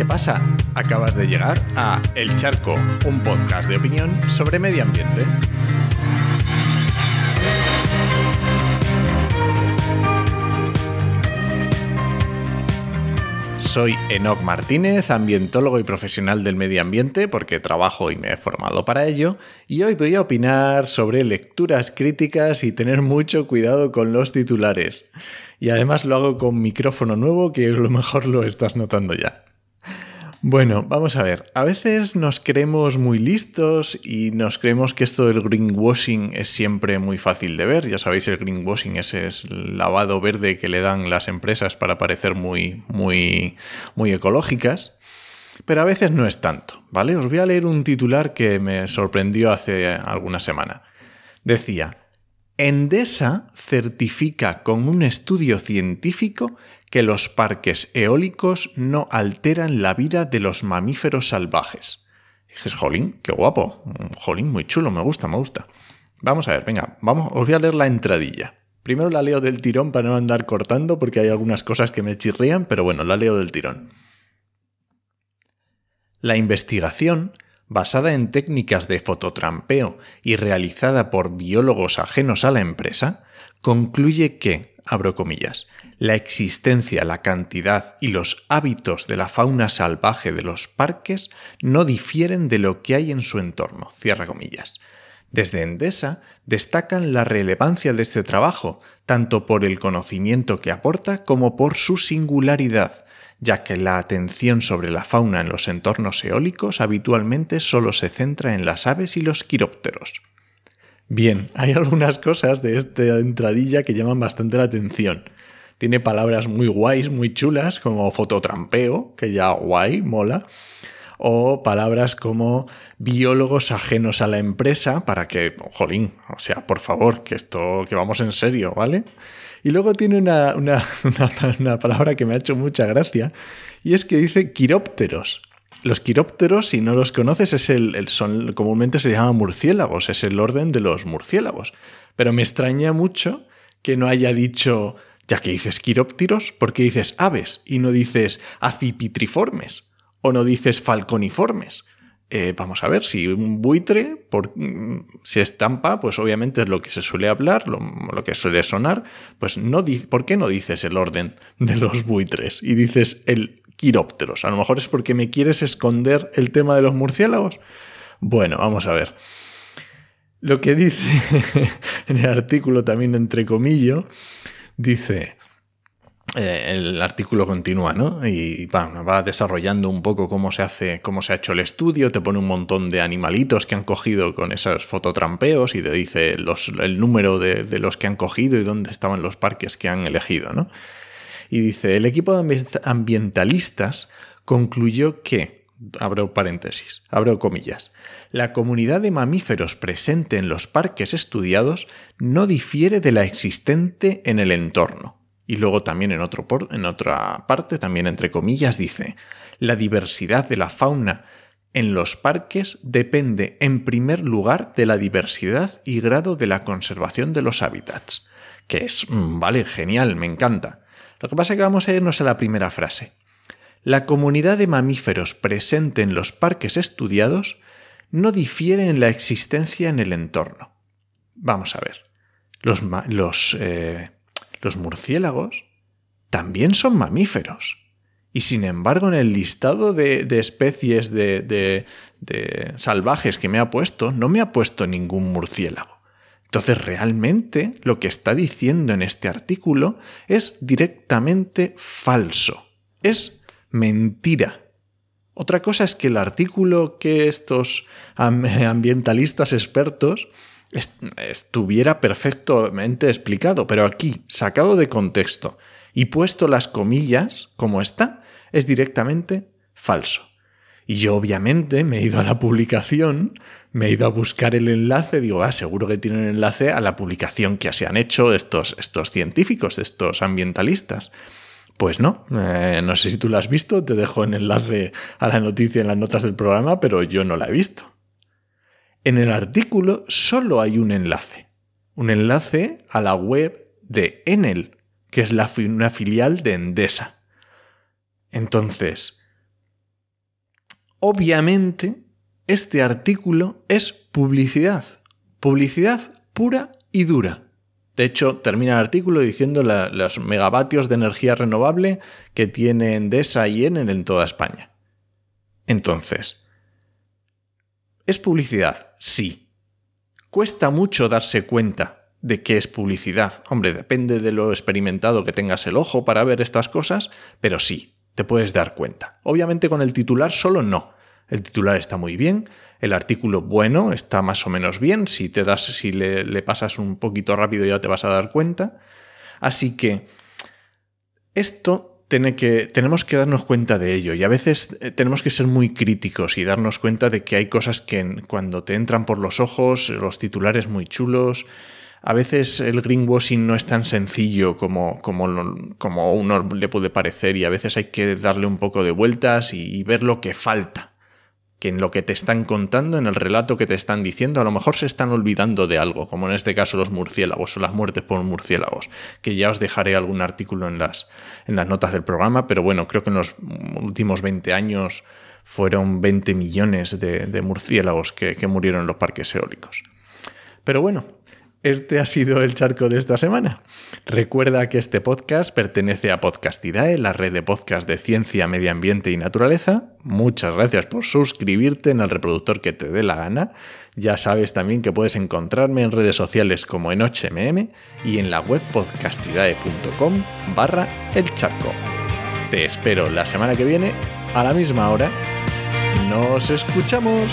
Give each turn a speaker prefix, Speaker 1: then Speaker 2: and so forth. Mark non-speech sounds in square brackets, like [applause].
Speaker 1: ¿Qué pasa? Acabas de llegar a El Charco, un podcast de opinión sobre medio ambiente. Soy Enoc Martínez, ambientólogo y profesional del medio ambiente, porque trabajo y me he formado para ello, y hoy voy a opinar sobre lecturas críticas y tener mucho cuidado con los titulares. Y además lo hago con micrófono nuevo, que a lo mejor lo estás notando ya. Bueno, vamos a ver. A veces nos creemos muy listos y nos creemos que esto del greenwashing es siempre muy fácil de ver. Ya sabéis, el greenwashing es el lavado verde que le dan las empresas para parecer muy, muy, muy ecológicas. Pero a veces no es tanto, ¿vale? Os voy a leer un titular que me sorprendió hace alguna semana. Decía, Endesa certifica con un estudio científico que los parques eólicos no alteran la vida de los mamíferos salvajes. dices, jolín, qué guapo, jolín, muy chulo, me gusta, me gusta. Vamos a ver, venga, vamos, os voy a leer la entradilla. Primero la leo del tirón para no andar cortando porque hay algunas cosas que me chirrían, pero bueno, la leo del tirón. La investigación basada en técnicas de fototrampeo y realizada por biólogos ajenos a la empresa, concluye que, abro comillas, la existencia, la cantidad y los hábitos de la fauna salvaje de los parques no difieren de lo que hay en su entorno, cierra comillas. Desde Endesa destacan la relevancia de este trabajo, tanto por el conocimiento que aporta como por su singularidad, ya que la atención sobre la fauna en los entornos eólicos habitualmente solo se centra en las aves y los quirópteros. Bien, hay algunas cosas de esta entradilla que llaman bastante la atención. Tiene palabras muy guays, muy chulas, como fototrampeo, que ya guay, mola. O palabras como biólogos ajenos a la empresa, para que, jolín, o sea, por favor, que esto, que vamos en serio, ¿vale? Y luego tiene [laughs] una, palabra que me ha hecho mucha gracia, y es que dice quirópteros. Los quirópteros, si no los conoces, es el, son, comúnmente se llaman murciélagos, es el orden de los murciélagos. Pero me extraña mucho que no haya dicho, ya que dices quirópteros, ¿por qué dices aves y no dices acipitriformes? O no dices falconiformes. Eh, vamos a ver, si un buitre por, se estampa, pues obviamente es lo que se suele hablar, lo, que suele sonar, pues no ¿por qué no dices el orden de los buitres y dices el quirópteros? A lo mejor es porque me quieres esconder el tema de los murciélagos. Bueno, vamos a ver. Lo que dice [laughs] en el artículo también entre comillas, dice, eh, el artículo continúa, ¿no? Y va desarrollando un poco cómo se hace, cómo se ha hecho el estudio, te pone un montón de animalitos que han cogido con esos fototrampeos y te dice el número de, de, los que han cogido y dónde estaban los parques que han elegido, ¿no? Y dice, el equipo de ambientalistas concluyó que, abro paréntesis, abro comillas, la comunidad de mamíferos presente en los parques estudiados no difiere de la existente en el entorno y luego también en, otro en otra parte, también entre comillas, dice, la diversidad de la fauna en los parques depende en primer lugar de la diversidad y grado de la conservación de los hábitats. Que es, mm, vale, genial, me encanta. Lo que pasa es que vamos a irnos a la primera frase. La comunidad de mamíferos presente en los parques estudiados no difiere en la existencia en el entorno. Vamos a ver. Los, los eh, los murciélagos también son mamíferos. Y sin embargo, en el listado de, especies de, salvajes que me ha puesto, no me ha puesto ningún murciélago. Entonces, realmente lo que está diciendo en este artículo es directamente falso. Es mentira. Otra cosa es que el artículo que estos [laughs] ambientalistas expertos estuviera perfectamente explicado, pero aquí, sacado de contexto y puesto las comillas como está, es directamente falso. Y yo obviamente me he ido a la publicación, me he ido a buscar el enlace, digo, ah, seguro que tienen enlace a la publicación que se han hecho estos, estos científicos, estos ambientalistas. Pues no, eh, no sé si tú lo has visto, te dejo el enlace a la noticia en las notas del programa, pero yo no la he visto. En el artículo solo hay un enlace, un enlace a la web de Enel, que es una filial de Endesa. Entonces, obviamente este artículo es publicidad. Publicidad pura y dura. De hecho, termina el artículo diciendo los megavatios de energía renovable que tiene Endesa y Enel en toda España. Entonces, ¿es publicidad? Sí. Cuesta mucho darse cuenta de qué es publicidad. Hombre, depende de lo experimentado que tengas el ojo para ver estas cosas, pero sí, te puedes dar cuenta. Obviamente con el titular solo no. El titular está muy bien, el artículo bueno está más o menos bien, si te das si le, pasas un poquito rápido ya te vas a dar cuenta. Así que esto tiene que, tenemos que darnos cuenta de ello. Y a veces eh, tenemos que ser muy críticos y darnos cuenta de que hay cosas que cuando te entran por los ojos, los titulares muy chulos, a veces el greenwashing no es tan sencillo como, como, como uno le puede parecer y a veces hay que darle un poco de vueltas y ver lo que falta que en lo que te están contando, en el relato que te están diciendo, a lo mejor se están olvidando de algo, como en este caso los murciélagos o las muertes por murciélagos, que ya os dejaré algún artículo en las, en las notas del programa, pero bueno, creo que en los últimos 20 años fueron 20 millones de, murciélagos que, que murieron en los parques eólicos. Pero bueno, este ha sido el charco de esta semana. Recuerda que este podcast pertenece a Podcastidae, la red de podcast de ciencia, medio ambiente y naturaleza. Muchas gracias por suscribirte en el reproductor que te dé la gana. Ya sabes también que puedes encontrarme en redes sociales como en HMM y en la web podcastidae.com barra el charco. Te espero la semana que viene a la misma hora. Nos escuchamos.